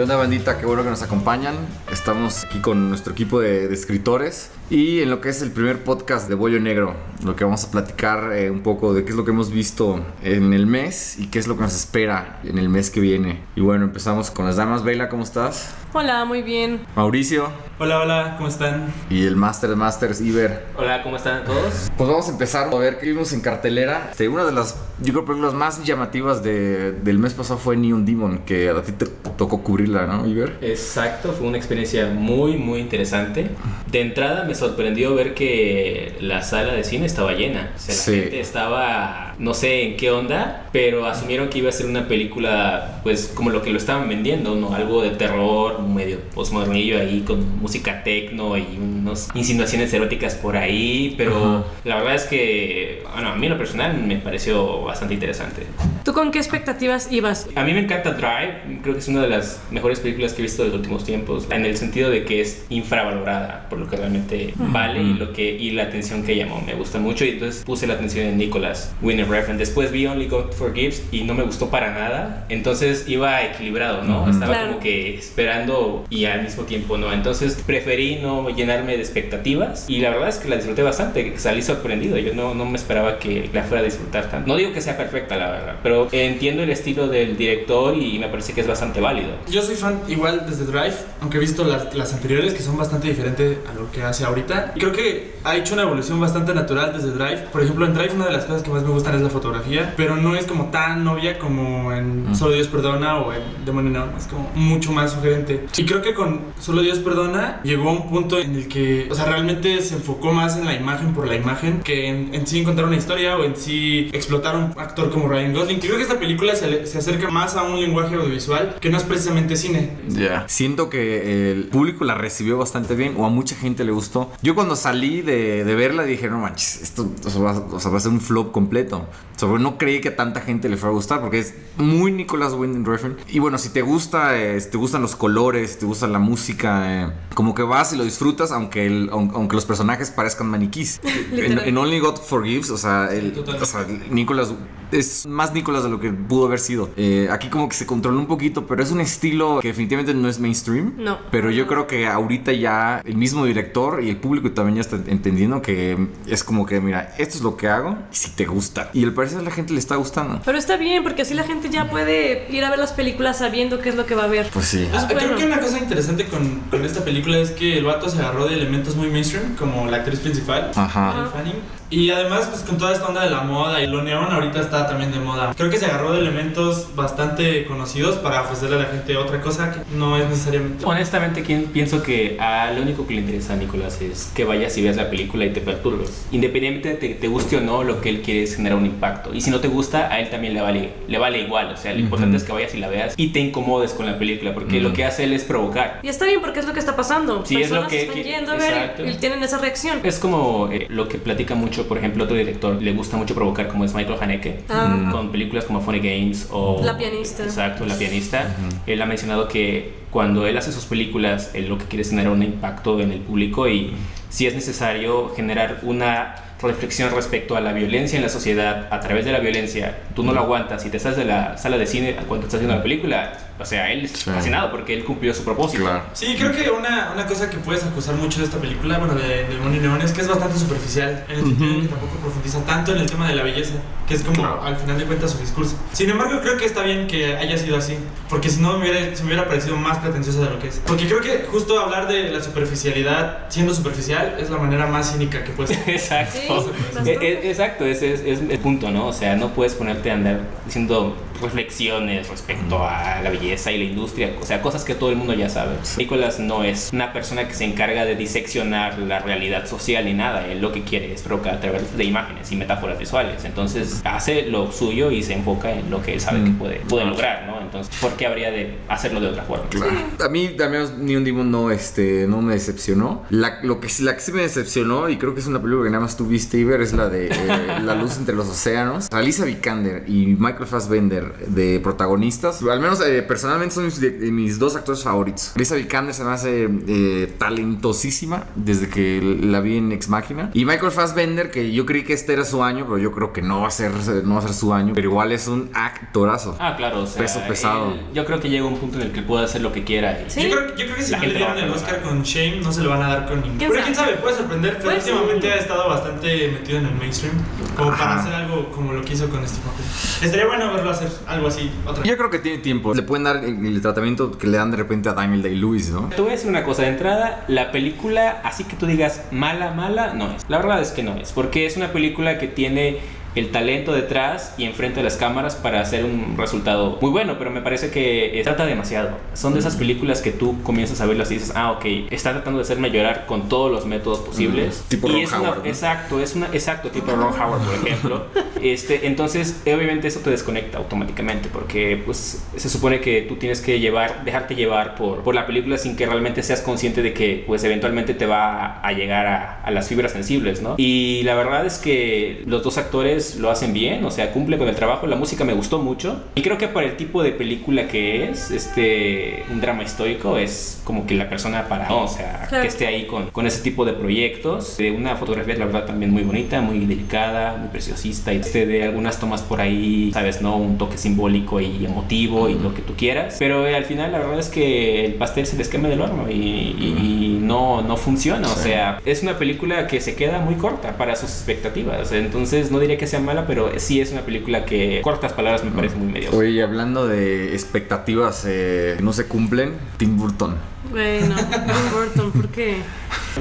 ¿Qué onda bandita? Qué bueno que nos acompañan. Estamos aquí con nuestro equipo de, de escritores y en lo que es el primer podcast de Bollo Negro, lo que vamos a platicar eh, un poco de qué es lo que hemos visto en el mes y qué es lo que nos espera en el mes que viene. Y bueno, empezamos con las damas. Veila, ¿cómo estás? Hola, muy bien. Mauricio Hola, hola, ¿cómo están? y el Master Masters, Iber. Hola, ¿cómo están todos? Pues vamos a empezar a ver qué vimos en cartelera. Este, una de las, yo creo, películas más llamativas de- del mes pasado fue Neon Demon, que a ti te tocó cubrirla, ¿no, Iber? Exacto, fue una experiencia muy, muy interesante. De entrada me sorprendió ver que la sala de cine estaba llena. O sea, la Sí. gente estaba, no sé en qué onda, pero asumieron que iba a ser una película, pues como lo que lo estaban vendiendo, ¿no? Algo de terror, medio postmodernillo ahí, con música techno y unas insinuaciones eróticas por ahí. Pero Ajá. la verdad es que, bueno, a mí en lo personal me pareció bastante interesante. ¿Tú con qué expectativas ibas? A mí me encanta Drive, creo que es una de las mejores películas que he visto de los últimos tiempos, en el sentido de que es infravalorada por lo que realmente vale y lo que y la atención que llamó, me gusta mucho y entonces puse la atención en Nicholas Winner Refn. Después vi Only God Forgives y no me gustó para nada, entonces iba equilibrado, ¿no? Estaba Claro. como que esperando y al mismo tiempo no, entonces preferí no llenarme de expectativas y la verdad es que la disfruté bastante, salí sorprendido, yo no, no me esperaba que la fuera a disfrutar tanto. No digo que sea perfecta, la verdad, pero entiendo el estilo del director y me parece que es bastante válido. Yo soy fan igual desde Drive, aunque he visto las, las anteriores que son bastante diferentes a lo que hace ahorita. Creo que ha hecho una evolución bastante natural desde Drive. Por ejemplo, en Drive una de las cosas que más me gustan es la fotografía, pero no es como tan novia como en. Solo Dios Perdona o en Demonio Neon, es como mucho más sugerente. Y creo que con Solo Dios Perdona llegó a un punto en el que, o sea, realmente se enfocó más en la imagen por la imagen que en, en sí contar una historia o en sí explotar un actor como Ryan Gosling. Creo que esta película se, se acerca más a un lenguaje audiovisual que no es precisamente cine. Ya. Siento que el público la recibió bastante bien o a mucha gente le gustó. Yo cuando salí de, de verla dije, no manches, esto o sea, va, o sea, va a ser un flop completo. Sea, no creí que a tanta gente le fuera a gustar porque es muy Nicholas Winding Refn. Y bueno, si te gusta, eh, si te gustan los colores, si te gusta la música, eh, como que vas y lo disfrutas aunque, el- aunque los personajes parezcan maniquís. en, Only God Forgives, o sea, el, o sea, Nicholas es más Nicholas de lo que pudo haber sido. Eh, aquí como que se controla un poquito, pero es un estilo que definitivamente no es mainstream. No. Pero yo creo que ahorita ya el mismo director y el público también ya está entendiendo que es como que, mira, esto es lo que hago y si te gusta. Y al parecer a la gente le está gustando. Pero está bien, porque así la gente ya puede ir a ver las películas sabiendo qué es lo que va a ver. Pues sí. Es Ah, Creo bueno. que una cosa interesante con, con esta película es que el vato se agarró de elementos muy mainstream, como la actriz principal, Ajá. Fanning. Y además, pues con toda esta onda de la moda y lo neón ahorita está también de moda. Creo que se agarró de elementos bastante conocidos para ofrecerle a la gente otra cosa que no es necesariamente. Honestamente, quien- pienso que a lo único que le interesa a Nicolás es que vayas y veas la película y te perturbes. Independientemente de te, te guste o no, lo que él quiere es generar un impacto. Y si no te gusta, a él también le vale, le vale igual. O sea, lo importante Ujú. es que vayas y la veas y te incomodes con la película, porque Ujú. lo que hace él es provocar. Y está bien porque es lo que está pasando. Sí, es lo Personas que- están que- yendo a ver exacto. y tienen esa reacción. Es como eh, lo que platica mucho, por ejemplo, otro director, le gusta mucho provocar, como es Michael Haneke. Ah. Con películas como Funny Games o La pianista. Exacto, La pianista. Él ha mencionado que cuando él hace sus películas, él lo que quiere es generar un impacto en el público y si es necesario generar una reflexión respecto a la violencia en la sociedad a través de la violencia, tú no lo aguantas y te sales de la sala de cine cuando estás viendo la película, o sea, él es Sí. fascinado porque él cumplió su propósito. Claro. Sí, creo que una, una cosa que puedes acusar mucho de esta película, bueno, de, de Money Neon, es que es bastante superficial, en el sentido de que tampoco profundiza tanto en el tema de la belleza, que es como Claro. al final de cuentas su discurso. Sin embargo, creo que está bien que haya sido así, porque si no me hubiera, se me hubiera parecido más pretenciosa de lo que es. Porque creo que justo hablar de la superficialidad siendo superficial es la manera más cínica que puedes. Exacto. Sí, E- e- exacto, ese es, es el punto, ¿no? O sea, no puedes ponerte a andar diciendo reflexiones respecto a la belleza y la industria, o sea, cosas que todo el mundo ya sabe. Nicolás no es una persona que se encarga de diseccionar la realidad social ni nada, él lo que quiere es provocar a través de imágenes y metáforas visuales, entonces hace lo suyo y se enfoca en lo que él sabe que Mm. puede, puede lograr, ¿no? Entonces, ¿por qué habría de hacerlo de otra forma? Claro. A mí, al menos, Neon Demon no, este, no me decepcionó. La, lo que, sí- la que sí me decepcionó, y creo que es una película que nada más tú viste, Iber, es la de eh, La luz entre los océanos. Alicia Vikander y Michael Fassbender de protagonistas. Al menos eh, personalmente son mis, de- de mis dos actores favoritos. Lisa Vikander se me hace eh, talentosísima desde que la vi en Ex Machina. Y Michael Fassbender, que yo creí que este era su año, pero yo creo que no va a ser, no va a ser su año. Pero igual es un actorazo. Ah, claro, o sea, Peso pesado. él- yo creo que llega un punto en el que puede hacer lo que quiera. y- Sí. Yo, creo, yo creo que si La no le dieron el. Oscar con Shame, no se lo van a dar con. ¿Quién Pero quién sabe? puede sorprender. Pero Pues sí. últimamente ha estado bastante metido en el mainstream. Como para Ajá. hacer algo como lo que hizo con Steve Hawking. Estaría bueno verlo hacer algo así otra vez. Yo creo que tiene tiempo. Le pueden dar el, tratamiento que le dan de repente a Daniel Day-Lewis, ¿no? Te voy a decir una cosa de entrada, la película, así que tú digas mala, mala, no es. La verdad es que no es, porque es una película que tiene el talento detrás y enfrente de las cámaras para hacer un resultado muy bueno, pero me parece que eh, trata demasiado. Son de esas películas que tú comienzas a verlas y dices, ah, ok, está tratando de hacerme llorar con todos los métodos posibles. Mm, tipo y Ron es una- Howard, ¿no? Exacto, es una, exacto, tipo Ron Howard, por ejemplo. Este, entonces, obviamente eso te desconecta automáticamente porque pues se supone que tú tienes que llevar, dejarte llevar por, por la película sin que realmente seas consciente de que pues eventualmente te va a llegar a, a las fibras sensibles, ¿no? Y la verdad es que los dos actores lo hacen bien, o sea, cumple con el trabajo, la música me gustó mucho y creo que para el tipo de película que es, este, un drama histórico es como que la persona para, ¿no? o sea, Claro. que esté ahí con, con ese tipo de proyectos, de una fotografía la verdad también muy bonita, muy delicada, muy preciosista y este, de algunas tomas por ahí, sabes, ¿no? Un toque simbólico y emotivo y lo que tú quieras, pero eh, al final la verdad es que el pastel se les quema del horno y, y- y no, no funciona, o sea, es una película que se queda muy corta para sus expectativas, entonces no diría que sea mala, pero sí es una película que cortas palabras me parece muy mediocre. Oye, hablando de expectativas eh, que no se cumplen, Tim Burton. Bueno, Tim Burton, ¿por qué?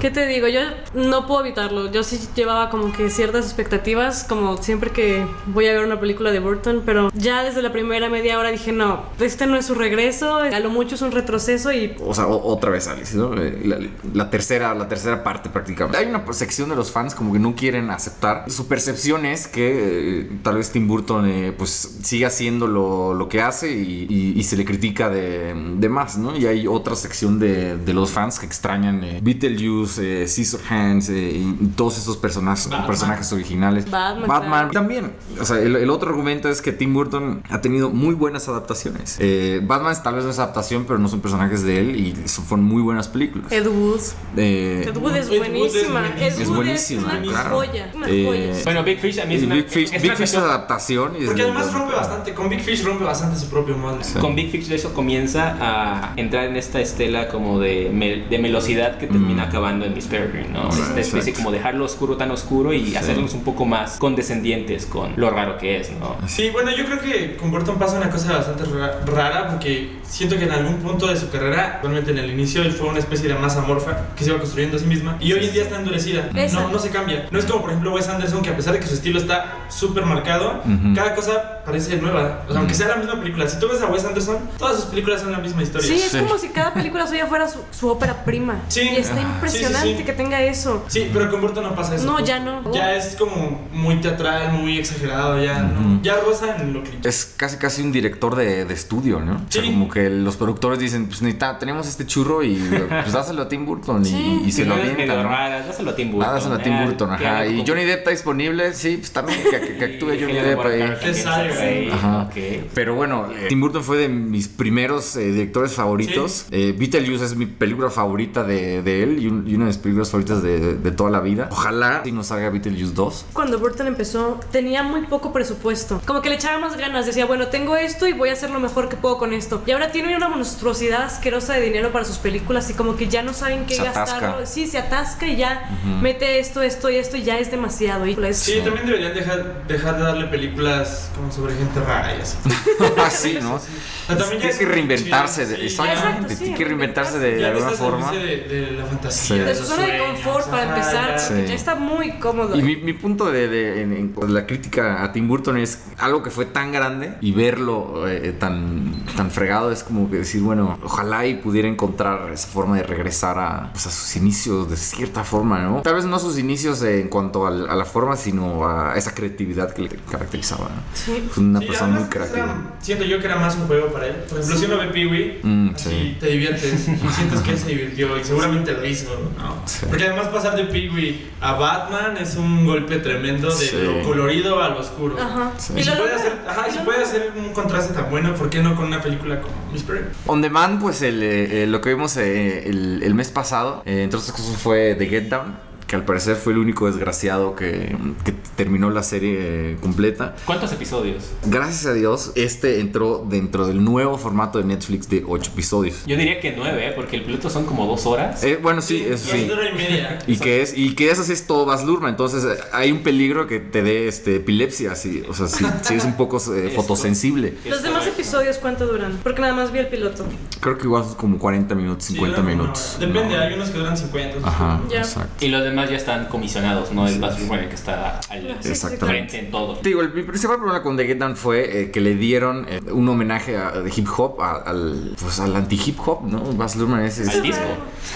¿Qué te digo? Yo no puedo evitarlo. Yo sí llevaba como que ciertas expectativas, como siempre que voy a ver una película de Burton, pero ya desde la primera media hora dije, no, este no es su regreso, a lo mucho es un retroceso y O sea, otra vez Alice, ¿no? Eh, La, tercera, la tercera parte prácticamente. Hay una sección de los fans como que no quieren aceptar. Su percepción es que eh, tal vez Tim Burton eh, pues siga haciendo lo, que hace y, se le critica de, más, ¿no? Y hay otra sección de, de los fans que extrañan eh, Beetlejuice, eh, Scissorhands eh, y, todos esos personajes, Batman. personajes originales. Batman, claro. También, o sea, el, el otro argumento es que Tim Burton ha tenido muy buenas adaptaciones. Eh, Batman tal vez no es adaptación, pero no son personajes de él y son fueron muy buenas películas. Ed Wood. Eh, Ed Wood es Ed Wood es buenísima. Es Wood buenísima, es una claro. joya. Una Eh, joya. Bueno, Big Fish a mí es una, Big Fish, es Big una Fish es adaptación. y es Porque de- además rompe bastante. Con Big Fish rompe bastante su propio molde. Con Big Fish de eso comienza a entrar en esta estela como de, mel- de melosidad que termina acabando en Miss Peregrine, ¿no? Right, Esta especie como dejarlo oscuro tan oscuro y hacerlos un poco más condescendientes con lo raro que es, ¿no? Sí, bueno, yo creo que con Burton pasa una cosa bastante ra- rara porque siento que en algún punto de su carrera, realmente en el inicio, él fue una especie de masa amorfa que se iba construyendo a sí misma y hoy en día está endurecida. No, no se cambia. No es como, por ejemplo, Wes Anderson, que a pesar de que su estilo está súper marcado, Ujú. cada cosa parece nueva. O sea, aunque sea la misma película. Si tú ves a Wes Anderson, todas sus películas son la misma historia. Sí, es Sí. como si cada película suya fuera su, su ópera prima. Sí. Y está impresionante Sí, sí, sí. que tenga eso. Sí, pero con Burton no pasa eso. No, ya no. Ya es como muy teatral, muy exagerado, ya. ¿no? ya rosa en lo cliché. Es casi casi un director de, de estudio, ¿no? O sea, Sí. como que los productores dicen, pues necesita, tenemos este churro y pues dáselo a Tim Burton y, Sí. y se lo avientan. ¿no? dáselo a Tim Burton. Ah, dáselo a Tim eh, Burton, que ajá. Y como- Johnny Depp está disponible, sí, pues también que, que- que actúe Johnny Depp ahí. Que Ajá. ok. Pero bueno, eh, Tim Burton fue de mis primeros eh, directores favoritos. Eh, Beetlejuice es mi película favorita de, de él y, un- y una de mis películas favoritas de, de toda la vida. Ojalá si nos salga Beetlejuice 2. Cuando Burton empezó, tenía muy poco presupuesto. Como que le echaba más ganas. Decía, bueno, tengo esto y voy a hacer lo mejor que puedo con esto. Y ahora tiene una monstruosidad asquerosa de dinero para sus películas y como que ya no saben qué Se atasca. gastarlo. Sí, se atasca y ya mete esto, esto y esto y ya es demasiado. Y pues, Sí, también deberían dejar, dejar de darle películas como sobre gente rara y así. Así, ¿no? O sea, también ya Tiene que reinventarse. de- sí, exactamente. Exacto, sí, tiene que reinventarse de, de no alguna forma. de, de la fantasía. De su zona de confort para empezar, ya. porque Sí. ya está muy cómodo. Y mi, mi punto de, de- en- en- de la crítica a Tim Burton es algo que fue tan grande y verlo eh, tan, tan fregado es como que decir, bueno, ojalá y pudiera encontrar esa forma de regresar a, pues, a sus inicios de cierta forma, ¿no? Tal vez no sus inicios en cuanto a, la forma, sino a esa creatividad que le caracterizaba. ¿no? Sí. Fue una Sí, persona muy creativa. era- siento yo que era más un juego para él. Por ejemplo, si uno ve Pee-Wee, Mm, así sí. te diviertes y sientes que él se divirtió y seguramente lo hizo. ¿no? Sí. Porque además pasar de Pee-Wee a Batman es un golpe tremendo de Sí. lo colorido a lo oscuro. Ajá. Sí. Y, lo puede, hacer, ajá, y Y si lo puede logra. hacer un contraste tan bueno, ¿por qué no con una película como Miss? On Demand, pues el, eh, eh, lo que vimos eh, el, el mes pasado, eh, entre otras cosas, fue The Get Down, que al parecer fue el único desgraciado que, que terminó la serie eh, completa. ¿Cuántos episodios? Gracias a Dios, este entró dentro del nuevo formato de Netflix de 8 episodios. Yo diría que nueve, ¿eh? porque el piloto son como dos horas. Eh, bueno, sí, eso sí. hora y media. Y que es y que eso sí es todo Baz Luhrmann, entonces hay un peligro que te dé este epilepsia, sí, o sea, sí, sí es un poco eh, fotosensible. Los demás episodios, ¿cuánto duran? Porque nada más vi el piloto. Creo que igual son como 40 minutos, Sí, 50 dura como una minutos. Depende, No. hay unos que duran 50. Ajá, exacto. Y los demás ya están comisionados, ¿no? El Baz Luhrmann que está al Sí, sí, Exactamente. frente en todo. Te digo, el, mi principal problema con The Get Down fue eh, que le dieron eh, un homenaje a- de hip hop a- al, pues, al anti-hip hop, ¿no? Baz Luhrmann es... Al disco.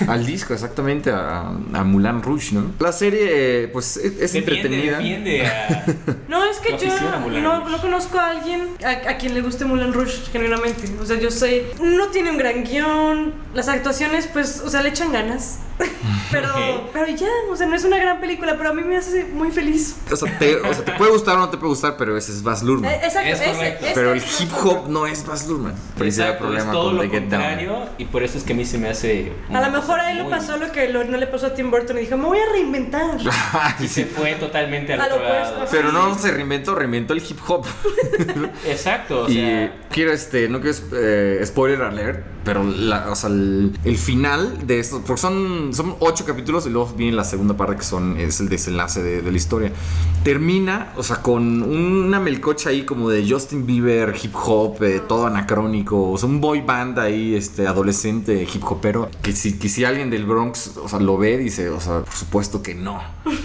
Al disco, exactamente, a, a Mulan Rouge, ¿no? La serie, eh, pues, es, es entretenida. defiende a... No, es que yo no, conozco a alguien a, a quien le guste Moulin Rouge genuinamente. O sea, yo sé, no tiene un gran guion, las actuaciones, pues, o sea, le echan ganas. pero, Ok. pero ya, o sea, no es una gran película, pero a mí me hace muy feliz. O sea, te, o sea, te puede gustar o no te puede gustar, pero ese es Baz Luhrmann. Eh, Exacto, Es ese- correcto. ese pero el es hip hop no es Baz Luhrmann. Principal Exacto, problema es todo con lo The Get Down. y por eso es que a mí se me hace... A lo mejor a él le pasó lo que lo- no le pasó a Tim Burton y dijo, me voy a reinventar. Y se fue totalmente al otro lado. Pero no se reinventó, reinventó el hip hop. Exacto, o y sea... quiero, este, no quiero eh, spoiler alert, pero la, o sea, el, el final de esto, porque son, son ocho capítulos y luego viene la segunda parte que son, es el desenlace de, de la historia. Termina, o sea, con una melcocha ahí como de Justin Bieber, hip hop, eh, todo anacrónico, o sea, un boy band ahí, este, adolescente, hip hopero, que si, que si alguien del Bronx, o sea, lo ve, dice, o sea, por supuesto que no.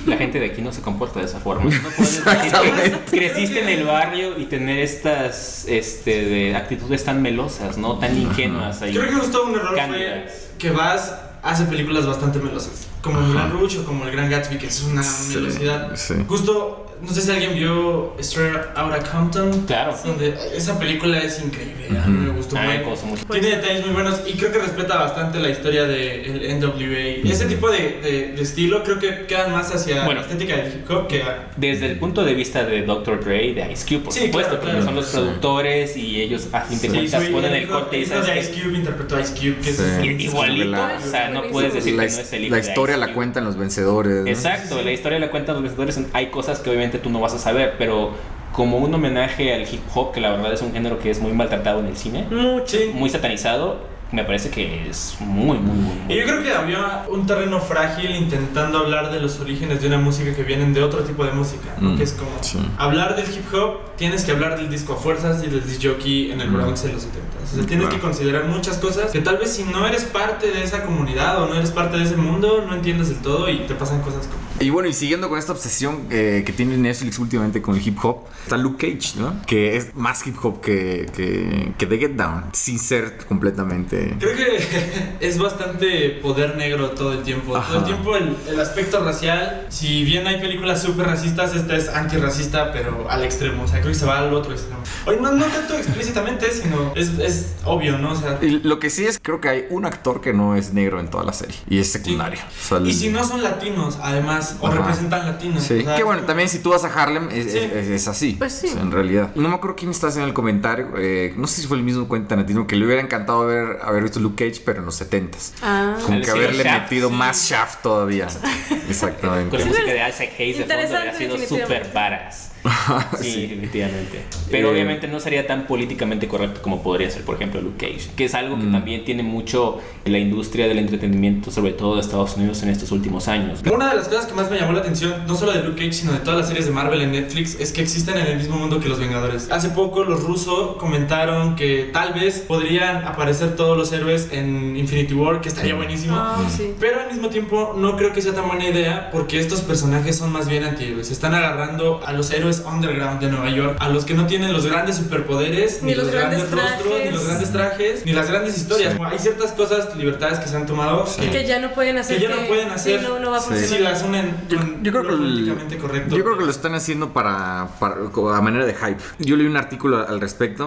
La gente de aquí no se comporta de esa forma. No puedes decir Exactamente. que creciste en el barrio y tener estas este, de actitudes tan melosas, ¿no? Tan ingenuas ahí. Creo que justo un error fue que Baz hace películas bastante melosas. Como Mulan Rouge o como El Gran Gatsby, que es una Sí, melosidad. sí. Justo, no sé si alguien vio Straight Outta Compton. Claro. Donde esa película es increíble. A mí me gustó A mí me mucho. causó mucho. Tiene detalles muy buenos y creo que respeta bastante la historia del NWA. Ese tipo de, de- de estilo creo que quedan más hacia Bueno. la estética del hip hop que a... Desde el punto de vista de Dr. Dre, de Ice Cube, por Sí, supuesto, claro, porque claro. son los Sí. productores y ellos a fin de cuentas ponen el hijo- corte y sabes de Ice Cube interpretó a Ice Cube, que Sí. es igualito, La- o sea, no puedes decir la, que no es el la de historia la cuentan los vencedores. ¿no? Exacto, la historia la cuentan los vencedores. Hay cosas que obviamente tú no vas a saber, pero como un homenaje al hip hop, que la verdad es un género que es muy maltratado en el cine, Mucho. Muy satanizado, me parece que es muy, muy, muy, muy Y yo creo que había un terreno frágil intentando hablar de los orígenes de una música que vienen de otro tipo de música, ¿no? Mm, que es como sí. hablar del hip hop, tienes que hablar del disco a fuerzas y del disc jockey en el Mm. Bronx en los 70 O sea, tienes Claro. que considerar muchas cosas que tal vez si no eres parte de esa comunidad o no eres parte de ese mundo, no entiendes del todo y te pasan cosas como... Y bueno, y siguiendo con esta obsesión eh, que tiene Netflix últimamente con el hip hop, está Luke Cage, ¿no? Que es más hip hop que, que, que The Get Down, sin ser completamente... Creo que es bastante poder negro todo el tiempo. Ajá. Todo el tiempo el, el aspecto racial, si bien hay películas súper racistas, esta es antirracista, pero al extremo. O sea, creo que se va al otro extremo. Oye, no, no tanto explícitamente, sino es, es obvio, ¿no? O sea, Y lo que sí es, creo que hay un actor que no es negro en toda la serie, y es secundario. O sea, el- y si no son latinos, además, o Ajá. representan latinos. Sí, o sea, que bueno, también si tú vas a Harlem es, Sí. es- es así. Pues sí. o sea, en realidad. No me acuerdo quién está haciendo el comentario. eh, no sé si fue el mismo cuenta Tarantino que le hubiera encantado haber, haber visto Luke Cage, pero en los 70s. Ah. Como que haberle Shaft, metido sí. más Shaft todavía. Exactamente. Con la música de Isaac Hayes de fondo sido súper varas. Sí, definitivamente. Pero Eh, obviamente no sería tan políticamente correcto como podría ser, por ejemplo, Luke Cage, que es algo que Mm. también tiene mucho la industria del entretenimiento, sobre todo de Estados Unidos en estos últimos años. Una de las cosas que más me llamó la atención, no solo de Luke Cage, sino de todas las series de Marvel en Netflix, es que existen en el mismo mundo que los Vengadores. Hace poco los rusos comentaron que tal vez podrían aparecer todos los héroes en Infinity War, que estaría buenísimo. Ah, sí. Pero al mismo tiempo no creo que sea tan buena idea porque estos personajes son más bien antihéroes. Están agarrando a los héroes underground de Nueva York, a los que no tienen los grandes superpoderes, ni, Ni los, los grandes, grandes rostros, ni trajes. los grandes trajes, ni las grandes historias. Como Hay ciertas cosas, libertades que se han tomado que, Que ya no pueden hacer. que ya no pueden hacer Sí, no, no va a Sí. funcionar. si las unen con Yo creo que lo el- políticamente correcto. Yo creo que lo están haciendo para, para- a manera de hype. Yo leí un artículo al respecto.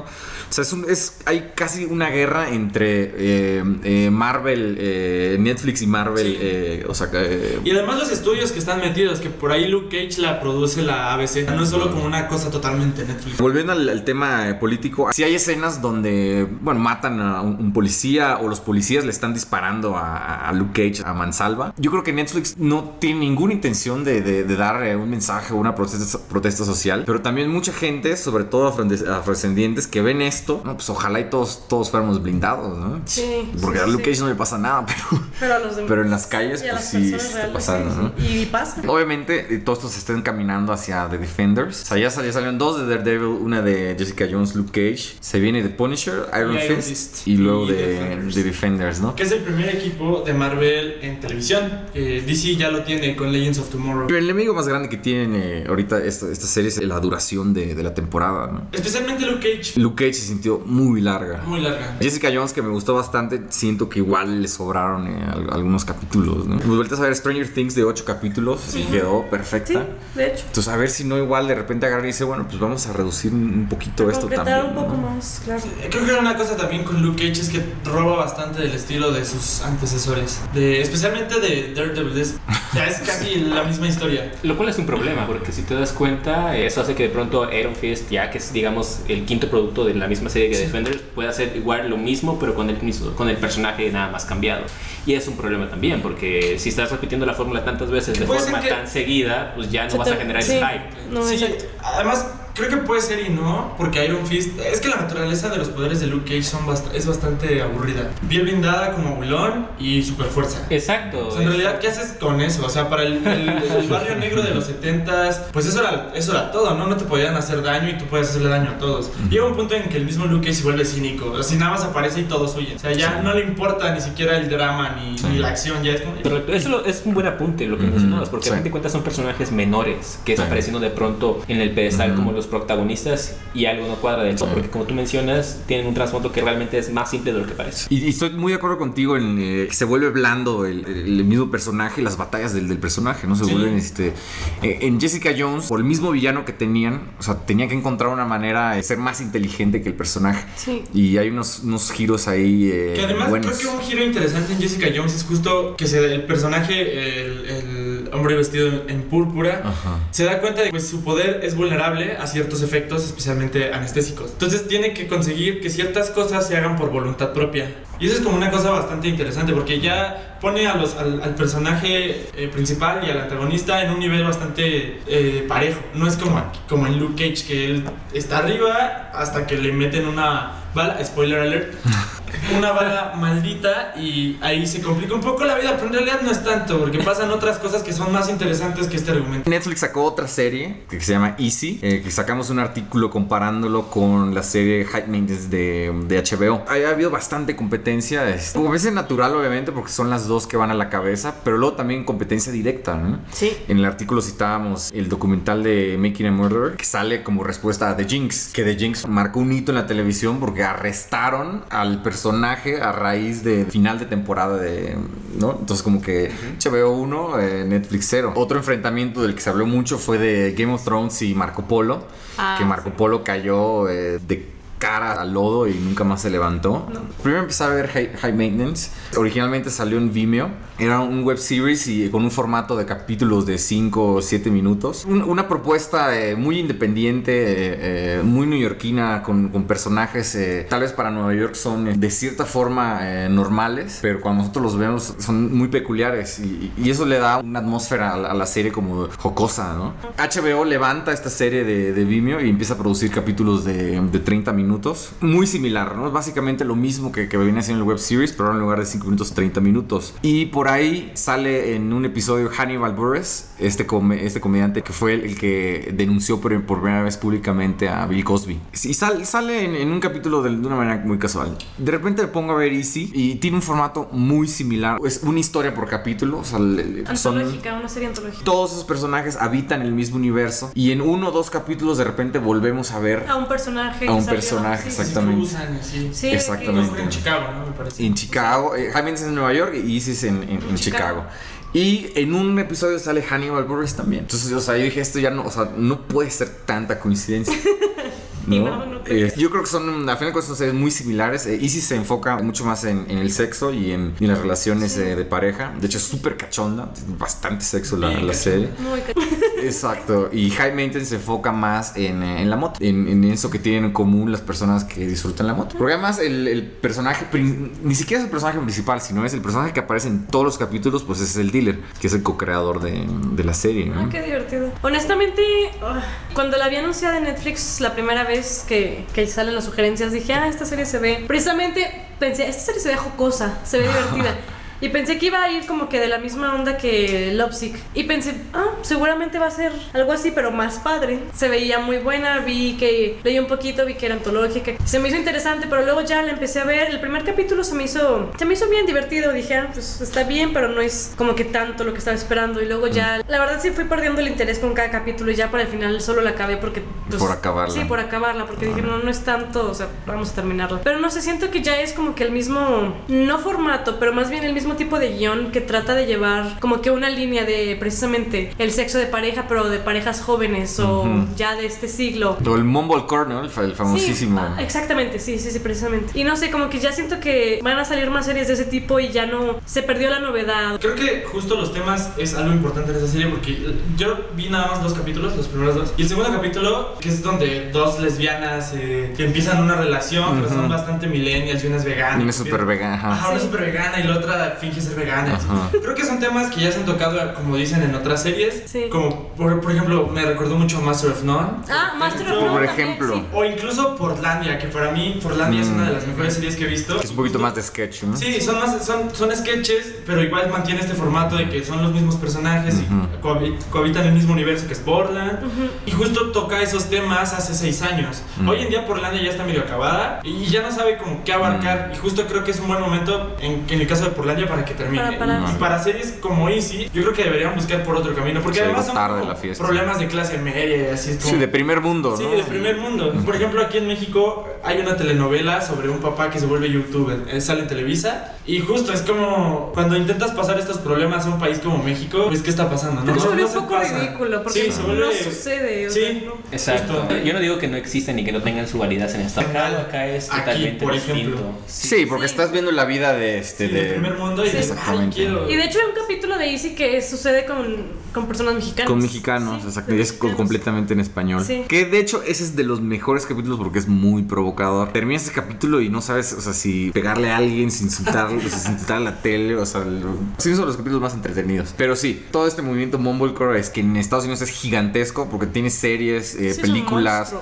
O sea, es, un- es hay casi una guerra entre eh, eh, Marvel, eh, Netflix y Marvel. Sí. eh, o sea, eh, Y además los estudios que están metidos, que por ahí Luke Cage la produce la ABC. No es solo como una cosa totalmente Netflix. Volviendo al, al tema eh, político, si hay escenas donde, bueno, matan a un, un policía o los policías le están disparando a, a Luke Cage a mansalva. Yo creo que Netflix no tiene ninguna intención de, de- de dar eh, un mensaje o una protesta, protesta social, pero también mucha gente, sobre todo afro- afrodescendientes, que ven esto, no, pues ojalá y todos, todos fuéramos blindados, ¿no? Sí. Porque sí, a Luke sí. Cage no le pasa nada, pero, Pero a los demás. pero en las calles, pues las sí, está pasando, sí, ¿no? sí. Y pasa. Obviamente, eh, todo esto se está encaminando hacia The Defenders. O sea, ya, sal- ya salieron dos de Daredevil, una de Jessica Jones, Luke Cage. Se viene The Punisher, Iron, Fist, Fist. y luego Y de Defenders. The Defenders, ¿no? Que es el primer equipo de Marvel en televisión. Eh, DC ya lo tiene con Legends of Tomorrow. Pero el enemigo más grande que tienen eh, ahorita esta, esta serie es la duración de, de la temporada, ¿no? Especialmente Luke Cage. Luke Cage se sintió muy larga. Muy larga. Jessica Jones, que me gustó bastante, siento que igual le sobraron eh, al- algunos capítulos, ¿no? Me vueltas a ver Stranger Things de 8 capítulos y quedó perfecta. Sí, de hecho. Entonces, a ver si no igual de repente agarra y dice, bueno, pues vamos a reducir un poquito esto Concretar también. un poco ¿no? más, claro. Eh, Creo que una cosa también con Luke Cage es que roba bastante del estilo de sus antecesores. De, especialmente de Daredevil. Es, o sea, es casi la misma historia. Lo cual es un problema, porque si te das cuenta, eso hace que de pronto Iron Fist, ya que es, digamos, el quinto producto de la misma serie que Defenders, pueda hacer igual lo mismo, pero con el, mismo, con el personaje nada más cambiado. Y es un problema también, porque si estás repitiendo la fórmula tantas veces de forma que- tan seguida, pues ya no vas a generar sí. ese hype. No, sí, además creo que puede ser y no, porque Iron Fist. Es que la naturaleza de los poderes de Luke Cage son bast- es bastante aburrida. Bien blindada como abuelón y super fuerza. Exacto. O sea, en realidad, ¿qué haces con eso? O sea, para el, el- el barrio negro de los 70s, pues eso era, eso era todo, ¿no? No te podían hacer daño y tú puedes hacerle daño a todos. Llega un punto en que el mismo Luke Cage se vuelve cínico. O sea, nada más aparece y todos huyen. O sea, ya no le importa ni siquiera el drama ni, ni la acción, ya es como. Pero eso es un buen apunte lo que mencionabas, porque sí. a fin de cuentas son personajes menores que están apareciendo de pronto en el pedestal como los protagonistas y algo no cuadra todo, Sí. porque como tú mencionas, tienen un trasfondo que realmente es más simple de lo que parece. Y, y estoy muy de acuerdo contigo en eh, que se vuelve blando el, el mismo personaje las batallas del, del personaje, ¿no? Se Sí. vuelven, este... eh, en Jessica Jones, por el mismo villano que tenían, o sea, tenían que encontrar una manera de ser más inteligente que el personaje. Sí. Y hay unos, unos giros ahí eh, Que además buenos. creo que un giro interesante en Jessica Jones es justo que se, el personaje, el, el hombre vestido en púrpura, Ajá. se da cuenta de que pues, su poder es vulnerable a ciertos efectos, especialmente anestésicos. Entonces tiene que conseguir que ciertas cosas se hagan por voluntad propia. Y eso es como una cosa bastante interesante porque ya pone a los, al, al personaje eh, principal y al antagonista en un nivel bastante eh, parejo. No es como, como en Luke Cage que él está arriba hasta que le meten una bala, spoiler alert, una bala maldita y ahí se complica un poco la vida, pero en realidad no es tanto porque pasan otras cosas que son más interesantes que este argumento. Netflix sacó otra serie que se llama Easy, eh, que sacamos un artículo comparándolo con la serie High Maintenance de, de HBO. Ha habido bastante competencia, es, como a veces natural obviamente porque son las dos que van a la cabeza, pero luego también competencia directa, ¿no? Sí. En el artículo citábamos el documental de Making a Murderer, que sale como respuesta a The Jinx, que The Jinx marcó un hito en la televisión porque arrestaron al personaje a raíz de final de temporada de, ¿no? Entonces como que HBO 1, eh, Netflix 0. Otro enfrentamiento del que se habló mucho fue de Game of Thrones y Marco Polo, Ah, que Marco Polo cayó eh, de cara al lodo y nunca más se levantó. Primero empecé a ver High, High Maintenance. Originalmente salió en Vimeo. Era un web series y con un formato de capítulos de 5 o 7 minutos. Un- una propuesta eh, muy independiente, eh, eh, muy neoyorquina, con, con personajes eh, tal vez para Nueva York son eh, de cierta forma eh, normales, pero cuando nosotros los vemos son muy peculiares y, y eso le da una atmósfera a la, a la serie como jocosa, ¿no? HBO levanta esta serie de, de Vimeo y empieza a producir capítulos de, de 30 minutos minutos. Muy similar, ¿no? Es básicamente lo mismo que, que viene haciendo el web series, pero ahora en lugar de 5 minutos, 30 minutos. Y por ahí sale en un episodio Hannibal Buress, este, este comediante que fue el, el que denunció por, por primera vez públicamente a Bill Cosby. Y sal- sale en, en un capítulo de, de una manera muy casual. De repente me pongo a ver Easy y tiene un formato muy similar. Es una historia por capítulo. O sea, le- le- Antológica, una serie antológica. todos esos personajes habitan el mismo universo y en uno o dos capítulos de repente volvemos a ver A un personaje. A un personaje, exactamente. Sí, usan, sí. Sí, Exactamente. En Chicago, ¿no? Me parece. en Chicago, eh, Jaime es en Nueva York y Isis en, en- en Chicago. Chicago. Y en un episodio sale Hannibal Buress también. Entonces, o sea, yo dije, esto ya no, o sea, no puede ser tanta coincidencia. Eh, yo creo que son, a final de cuentas, son series muy similares. Eh, Isis se enfoca mucho más en, en el sexo y en, y en las relaciones eh, de pareja. De hecho, es súper cachonda. Bastante sexo la, serie. Muy Exacto. Y High Maintenance se enfoca más en, eh, en la moto, en, eso que tienen en común las personas que disfrutan la moto. Porque además el, el personaje, ni siquiera es el personaje principal, sino es el personaje que aparece en todos los capítulos, pues es el dealer, que es el co-creador de, de la serie. ¿no? Ah, qué divertido. Honestamente, ah, cuando la vi anunciada en Netflix la primera vez que, que salen las sugerencias, dije, ah, esta serie se ve. Precisamente pensé, esta serie se ve jocosa, se ve divertida. Y pensé que iba a ir como que de la misma onda que Lovesick. Y pensé, ah, seguramente va a ser algo así, pero más padre. Se veía muy buena, vi que leí un poquito, vi que era antológica. Se me hizo interesante, pero luego ya la empecé a ver. El primer capítulo se me hizo, se me hizo bien divertido. Dije, ah, pues está bien, pero no es como que tanto lo que estaba esperando. Y luego ya, la verdad sí fui perdiendo el interés con cada capítulo y ya para el final solo la acabé porque... pues, Por acabarla. Sí, por acabarla, porque dije, no, no es tanto, o sea, vamos a terminarla. Pero no sé, siento que ya es como que el mismo, no formato, pero más bien el mismo tipo de guion que trata de llevar como que una línea de precisamente el sexo de pareja, pero de parejas jóvenes o Ujú. ya de este siglo. O el Mumblecore, ¿no? El, fa- el famosísimo. Sí, ah, exactamente, sí, sí, sí, precisamente. Y no sé, como que ya siento que van a salir más series de ese tipo y ya no se perdió la novedad. Creo que justo los temas es algo importante en esa serie porque yo vi nada más dos capítulos, los primeros dos. Y el segundo capítulo, que es donde dos lesbianas eh, que empiezan una relación, pero son bastante millennials y una es vegana. Una es súper vegana, ajá. Ajá, una es Sí. súper vegana y la otra finge ser vegana. Ajá. Creo que son temas que ya se han tocado, como dicen en otras series. Sí. Como, por, por ejemplo, me recordó mucho a Master of None. Ah, Master of Por None Por ejemplo. sí. O incluso Portlandia, que para mí Portlandia es Mm. una de las mejores series que he visto. Es un poquito más de sketch, ¿no? Sí, son, más, son, son sketches, pero igual mantiene este formato de que son los mismos personajes Ujú. y cohabi- cohabitan el mismo universo que es Portland. Y justo toca esos temas hace seis años. Ujú. Hoy en día Portlandia ya está medio acabada y ya no sabe como qué abarcar. Y justo creo que es un buen momento en, en el caso de Portlandia para que termine. Para parar. Y para series como Easy, yo creo que deberían buscar por otro camino. Porque Sí, además son tarde la fiesta. problemas de clase media y así es como... Sí, de primer mundo, Sí, ¿no? de primer mundo. Por ejemplo, aquí en México hay una telenovela sobre un papá que se vuelve youtuber. Eh, Sale en Televisa. Y justo es como cuando intentas pasar estos problemas a un país como México, pues ¿qué está pasando? Creo que se vuelve No un poco pasa. ridículo porque Sí, se vuelve... no sucede. o Sí. sea, no. Exacto. Justo. Yo no digo que no existen ni que no tengan su validez en esto. Acá, acá es Aquí, totalmente por distinto. ejemplo. Sí, porque Sí. estás viendo la vida de este. Sí, de... de primer mundo y Sí. dices, ay, Exactamente. quiero... Y de hecho hay un capítulo de Easy que sucede con, con personas mexicanas. Con mexicanos, Sí, exacto. Y es mexicanos. completamente en español. Sí. Que de hecho ese es de los mejores capítulos porque es muy provocador. Terminas ese capítulo y no sabes, o sea, si pegarle a alguien, si insultarlo, o sea, si insultar a la tele, o sea, lo- sí son los capítulos más entretenidos. Pero sí, todo este movimiento Mumblecore es que en Estados Unidos es gigantesco porque tiene series, eh, películas,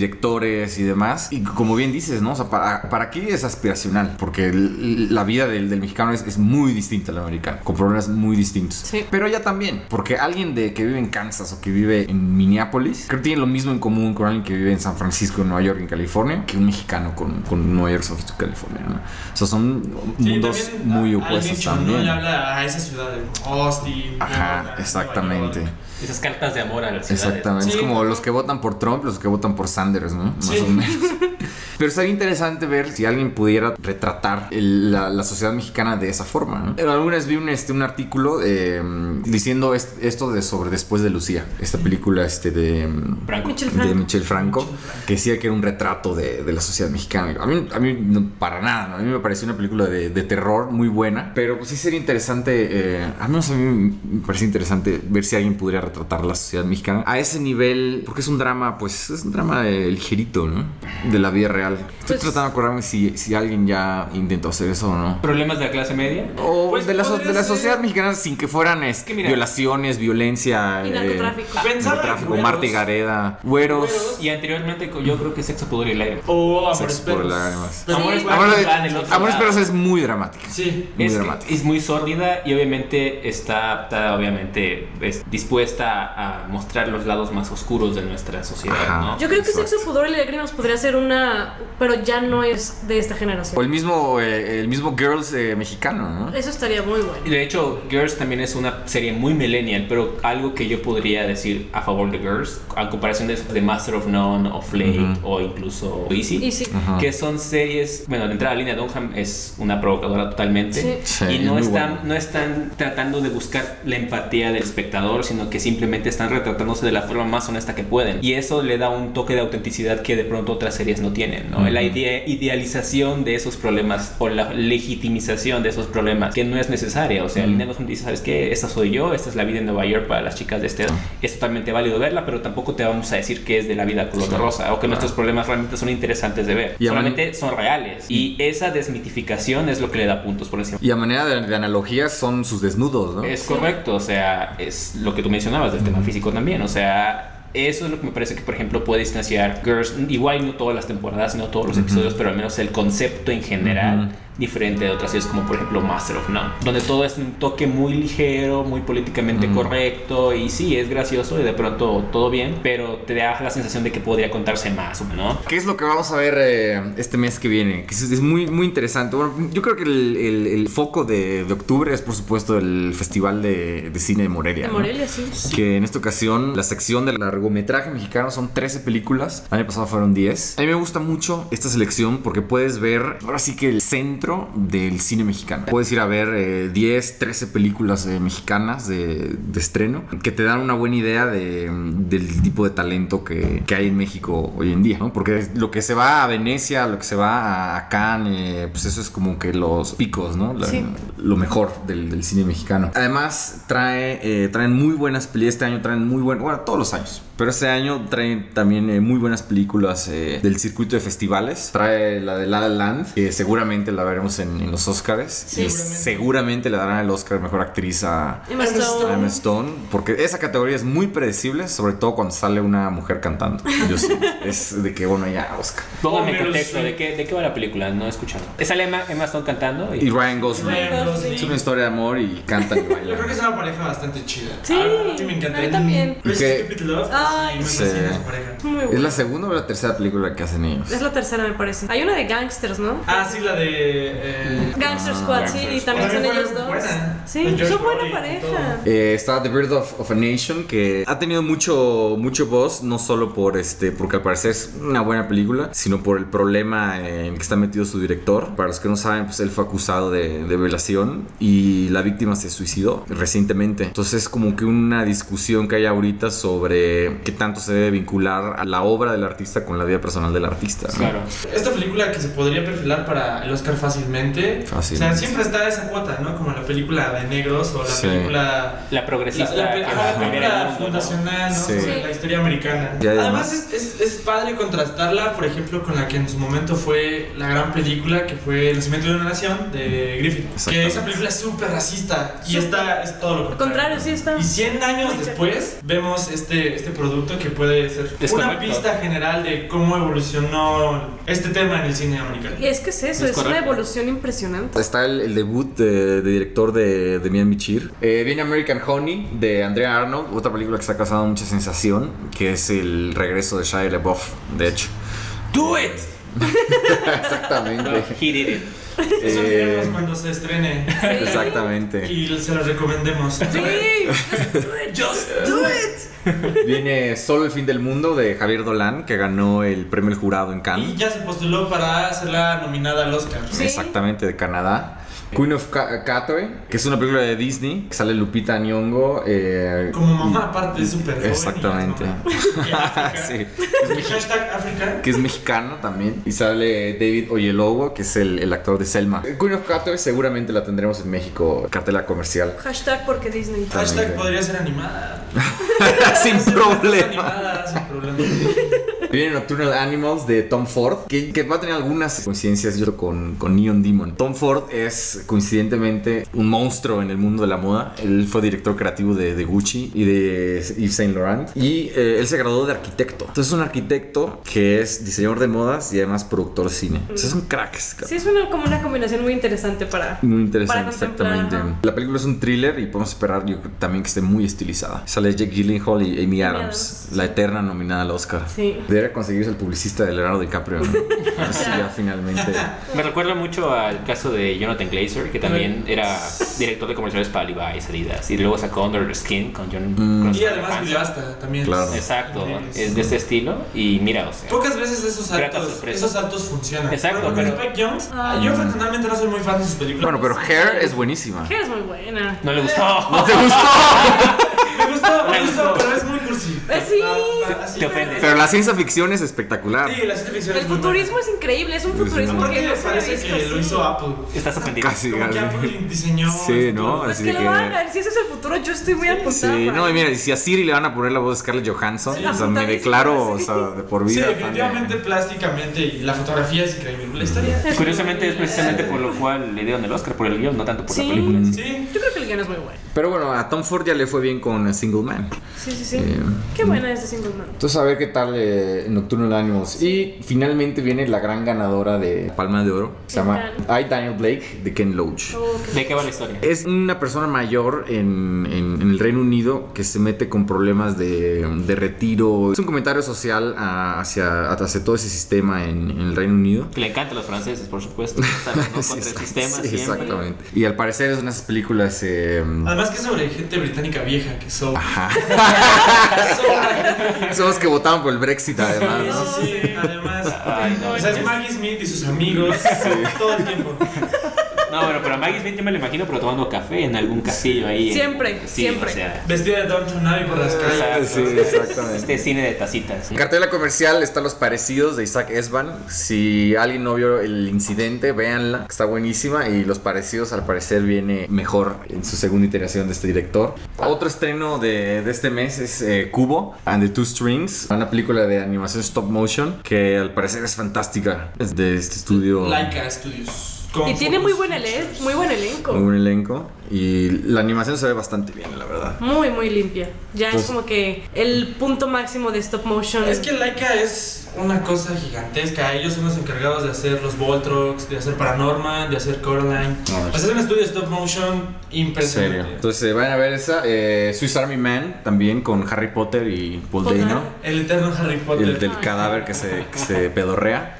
directores y demás. Y como bien dices, ¿no? O sea, para, para aquí es aspiracional porque el- la vida del, del mexicano es, es muy distinta a la americana, con problemas muy distintos. Sí. Pero ya también, porque alguien de que vive en Kansas o que vive en Minneapolis, creo que tiene lo mismo en común con alguien que vive en San Francisco, en Nueva York, en California, que un mexicano con, con Nueva York, San Francisco, California. ¿no? O sea, son Sí, mundos también muy al opuestos también. ¿no? Le habla a esa ciudad de Austin. Ajá, exactamente. Nueva York. Esas cartas de amor a las ciudades. Exactamente. Sí. Es como los que votan por Trump, los que votan por Sanders, ¿no? Más Sí. o menos. Pero sería interesante ver si alguien pudiera retratar el- la, la sociedad mexicana de esa forma. ¿no? Alguna vez vi un, este, un artículo eh, diciendo est- esto de sobre Después de Lucía, esta película este, de, Franco. Michel de Franco. Michel Franco, que decía que era un retrato de, de la sociedad mexicana. A mí, a mí no, para nada, ¿no? a mí me pareció una película de, de terror muy buena, pero pues sí sería interesante, eh, al menos a mí me parece interesante ver si alguien pudiera retratar la sociedad mexicana a ese nivel, porque es un drama, pues es un drama eh, ligerito, ¿no? De la vida real. Real. Estoy Pues- tratando de acordarme si, si alguien ya intentó hacer eso o no. ¿Problemas de la clase media? O Pues de, la, so- de la sociedad mexicana sin que fueran que mira- violaciones, violencia, Y eh, narcotráfico. Marta y Gareda, güeros. Güeros. Y anteriormente yo creo que Sexo, Pudor y. O Amores Perros. lágrimas. Pero Sí. Amores Amor- Perros. Perros es muy dramática. Sí. Muy es, que dramática. es muy sórdida y obviamente está apta, obviamente, es dispuesta a mostrar los lados más oscuros de nuestra sociedad, Ajá. ¿no? Yo creo que Exacto. Sexo, Pudor y Lágrimas podría ser una. Pero ya no es de esta O generación. el mismo, eh, el mismo Girls eh, mexicano, ¿no? Eso estaría muy Y bueno. De hecho, Girls también es una serie muy millennial, pero algo que yo podría decir a favor de Girls, a comparación de, de Master of None o Flake Ujú. o incluso Easy, Y sí. Ajá. que son series, bueno, de entrada Lina Dunham es una provocadora totalmente Sí. Sí, y no están, buena. no están tratando de buscar la empatía del espectador, sino que simplemente están retratándose de la forma más honesta que pueden. Y eso le da un toque de autenticidad que de pronto otras series no tienen, ¿no? Ujú. La idea, idealización de esos problemas o la legitimización de esos problemas que no es necesaria. O sea, Ujú. Lina Dunham dice, ¿sabes qué? Esta soy yo, esta es la vida en Nueva York para las chicas de este edad. Es totalmente válido verla, pero tampoco te vamos a decir que es de la vida color de rosa o que nuestros problemas realmente son interesantes de ver. Y Solamente son reales. Y esa desmitificación es lo que le da puntos por encima. Y a manera de, de analogías son sus desnudos, ¿no? Es correcto, o sea, es lo que tú mencionabas del tema físico también, o sea, eso es lo que me parece que, por ejemplo, puede distanciar Girls, igual no todas las temporadas, no todos los episodios, pero al menos el concepto en general. Diferente de otras series como, por ejemplo, Master of None, donde todo es un toque muy ligero, muy políticamente Ujú. correcto, y sí, es gracioso y de pronto todo bien, pero te da la sensación de que podría contarse más, ¿no? ¿Qué es lo que vamos a ver eh, este mes que viene? Que es, es muy, muy interesante. Bueno, yo creo que el, el- el foco de, de octubre es, por supuesto, el Festival de, de Cine de Morelia. De ¿no? Morelia, sí. Que en esta ocasión la sección del largometraje mexicano son 13 películas. El año pasado fueron 10. A mí me gusta mucho esta selección porque puedes ver ahora sí que el centro del cine mexicano. Puedes ir a ver eh, 10, 13 películas eh, mexicanas de, de estreno que te dan una buena idea de, del tipo de talento que, que hay en México hoy en día. ¿no? Porque lo que se va a Venecia, lo que se va a Cannes, eh, pues eso es como que los picos, ¿no? La- Sí. lo mejor del, del cine mexicano. Además, trae, eh, traen muy buenas películas. Este año traen muy buenas, bueno, todos los años. Pero este año traen también eh, muy buenas películas eh, del circuito de festivales. Trae la de La La Land, que seguramente la veremos en, en los Oscars. Y Seguramente. seguramente le darán el Oscar a Mejor Actriz a, Emma Stone. Emma Stone. Porque esa categoría es muy predecible, sobre todo cuando sale una mujer cantando. Yo siento. es de que, bueno, ya, Oscar. Póngame en contexto. ¿de qué, ¿de qué va la película? No he escuchado. Sale Emma, Emma Stone cantando y... Y Ryan Gosling. Ryan Gosling. Es una historia de amor y cantan y Yo creo que es una pareja bastante chida. Sí, a mí me encanta. a mí también. Stupid Love. Ay, sí, ¿Es la segunda o la tercera película que hacen ellos? Es la tercera, me parece. Hay una de gangsters, ¿no? Ah, sí, la de. Eh, Gangster Ah, Squad, sí, y también son ellos dos. buena. Sí, son buena pareja. Eh, está The Birth of, of a Nation, que ha tenido mucho, mucho voz, no solo por este, porque al parecer es una buena película, sino por el problema en que está metido su director. Para los que no saben, pues él fue acusado de, de violación y la víctima se suicidó recientemente. Entonces es como que una discusión que hay ahorita sobre qué tanto se debe vincular a la obra del artista con la vida personal del artista. ¿no? Claro. Esta película que se podría perfilar para el Oscar fácilmente. Fácilmente. O sea, siempre está esa cuota, ¿no? Como la película de negros o la Sí. película. La progresista. La, la, la el película fundacional, ¿no? Sí. Sobre la historia americana. Y además- además es, es, es padre contrastarla, por ejemplo, con la que en su momento fue la gran película que fue El nacimiento de una nación de Griffith. Que esa película es súper racista y esta es todo lo Al contrario. contrario, sí está. Y 100 años después vemos este, este producto que puede ser Es una correcto. pista general de cómo evolucionó este tema en el cine americano. Y es que es eso, Es es, una evolución impresionante. Está el, el debut de, de director de, de Mian Michir. Eh, viene American Honey de Andrea Arnold, otra película que está causando mucha sensación, que es el regreso de Shia LaBeouf, de hecho. Do it. Exactamente. He did it. Eso Eh, diremos cuando se estrene Exactamente. y se los recomendemos. Sí, Just do it. Viene Solo el fin del mundo de Javier Dolan, que ganó el premio El Jurado en Y Cannes. ya se postuló para ser la nominada al Oscar. Sí. Exactamente, de Canadá. Queen of Ca- Katwe, que es una película de Disney, que sale Lupita Nyong'o. eh, Como mamá aparte es súper Exactamente. es. Sí. Hashtag África. que es mexicano también. Y sale David Oyelowo, que es el, el actor de Selma. Queen of Katwe seguramente la tendremos en México, cartela comercial. hashtag porque Disney. Hashtag También. podría ser animada. Sin Podría ser problema. Animada, sin problema. Viene Nocturnal Animals de Tom Ford, que, que va a tener algunas coincidencias yo con, con Neon Demon. Tom Ford es coincidentemente un monstruo en el mundo de la moda. Él fue director creativo de, de Gucci y de Yves Saint Laurent. Y eh, él se graduó de arquitecto. Entonces es un arquitecto que es diseñador de modas y además productor de cine. O sea, son cracks. Sí, es una, como una combinación muy interesante para. Muy interesante, para exactamente. ajá. La película es un thriller y podemos esperar yo también que esté muy estilizada. Sale Jake Gyllenhaal y Amy Adams, Adams, la eterna nominada al Oscar. Sí. Debería conseguirse el publicista de Leonardo DiCaprio. ¿no? Así ya finalmente. Me recuerda mucho al caso de Jonathan Glazer, que también era director de comerciales para Levi's, Adidas, y luego sacó Under the Skin con John. con Y además videoasta también. Claro. Exacto, Es- es de este estilo. Y mira, o sea. Pocas veces esos saltos, esos saltos funcionan. Exacto, Pero pero- Spike Jones, Ah. yo personalmente no soy muy fan de sus películas. Bueno, pero Hair es buenísima. Que es muy buena. No le gustó. ¿No te gustó? Me pero es muy cursi. Eh, sí. Ah, así, Te ofende. Pero la ciencia ficción es espectacular. Sí, la ciencia ficción El es muy futurismo es increíble, es un Pues, futurismo que no se ha parece visto que lo así. hizo Apple. Estás ofendido. Casi, Como que casi. Apple diseñó. Sí, el ¿no? futuro. Pues Así que de lo que- hagan, si ese es el futuro, yo estoy muy apuntada. Sí, no, y mira, y si a Siri le van a poner la voz de Scarlett Johansson, Sí. o sea, me declaro, o sí. sea, de por Sí, vida. definitivamente plásticamente y la fotografía es increíble. La historia. Es Curiosamente es precisamente por lo cual le dieron el Oscar, por el guion, no tanto por Sí. la película. en sí. Sí. Yo creo que el es muy bueno. Pero bueno, a Tom Ford ya le fue bien con Single Man. Sí, sí, sí. Eh, Qué buena es de Single Man. Entonces, a ver qué tal eh, Nocturnal Animals. Y finalmente viene la gran ganadora de Palma de Oro. Se llama I, Daniel Blake, de Ken Loach. Oh, qué- ¿De qué va la historia? Es una persona mayor en, en- en el Reino Unido que se mete con problemas de, de retiro. Es un comentario social a- hacia, hacia todo ese sistema en, en el Reino Unido. Que le encantan los franceses, por supuesto. Están ¿no? Sí, contra el sistema sí, siempre. exactamente. Y al parecer es unas películas... eh, Además que es sobre gente británica vieja que son. ajá. Son los que votaban por el Brexit además. ¿no? Sí, sí, además. Ay, no, o sea, es es- Maggie Smith y sus amigos todo el tiempo. No, bueno, pero a Maggie Smith yo me lo imagino, pero tomando café en algún castillo ahí. en- Siempre, sí, siempre. O sea, Vestida de Downton Abbey por las calles. exacto. Sí, exactamente. Este cine de tacitas. En cartela comercial están Los Parecidos de Isaac Esban. Si alguien no vio el incidente, véanla. Está buenísima. Y Los Parecidos al parecer viene mejor en su segunda iteración de este director. Otro estreno de, de este mes es eh, Cubo and the Two Strings. Una película de animación stop motion que al parecer es fantástica. Es de este estudio. Laika Studios. Y tiene muy buen, Focus ele Features. muy buen elenco. Muy buen elenco. Y la animación se ve bastante bien, la verdad. Muy, muy limpia. Ya Pues- es como que el punto máximo de stop motion. Es que Laika es una cosa gigantesca. Ellos son los encargados de hacer los Voltrox, de hacer Paranorman, de hacer Coraline. No, Hacer un estudio de stop motion En impresionante. serio. Entonces eh, vayan a ver esa. Eh, Swiss Army Man también con Harry Potter y Paul. Dano. El eterno Harry Potter. El del cadáver que se, que se pedorrea.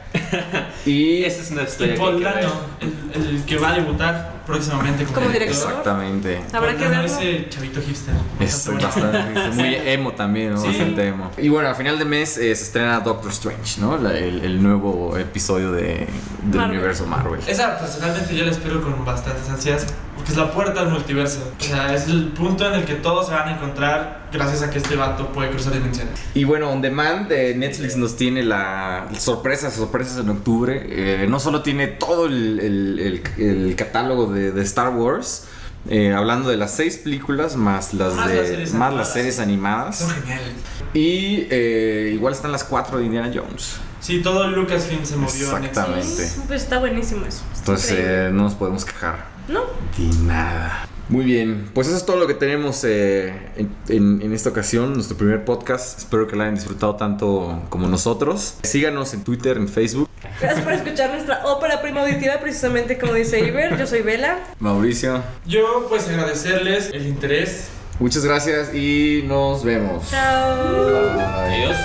Y Esa es una Y historia que. Dano, el, el que va a debutar próximamente como, Como director. Exactamente. Habrá que verlo. ese chavito hipster. Es Bastante bastante, muy emo también, ¿no? Sí. Bastante emo. Y bueno, a final de mes eh, se estrena Doctor Strange, ¿no? La- el, el nuevo episodio de, del Marvel. universo Marvel. Esa personalmente yo la espero con bastantes ansias. Porque es la puerta al multiverso. O sea, es el punto en el que todos se van a encontrar gracias a que este vato puede cruzar dimensiones. Y bueno, On Demand de Netflix nos tiene la sorpresas, sorpresas en octubre. Eh, no solo tiene todo el, el- el- el catálogo de, de Star Wars, eh, hablando de las seis películas más las, Más de, las series más animadas. las series animadas. Son geniales. Y eh, igual están las cuatro de Indiana Jones. Sí, todo Lucasfilm se movió a Netflix. Exactamente. Sí, Pues está buenísimo eso. Está Entonces eh, no nos podemos quejar. No, De nada. Muy bien, pues eso es todo lo que tenemos eh, en, en- en esta ocasión, nuestro primer podcast. Espero que lo hayan disfrutado tanto como nosotros. Síganos en Twitter, en Facebook. gracias por escuchar nuestra ópera prima auditiva, precisamente como dice Iber. Yo soy Vela. Mauricio, Yo, pues, agradecerles el interés. muchas gracias y nos vemos. Chao. Bye. Adiós.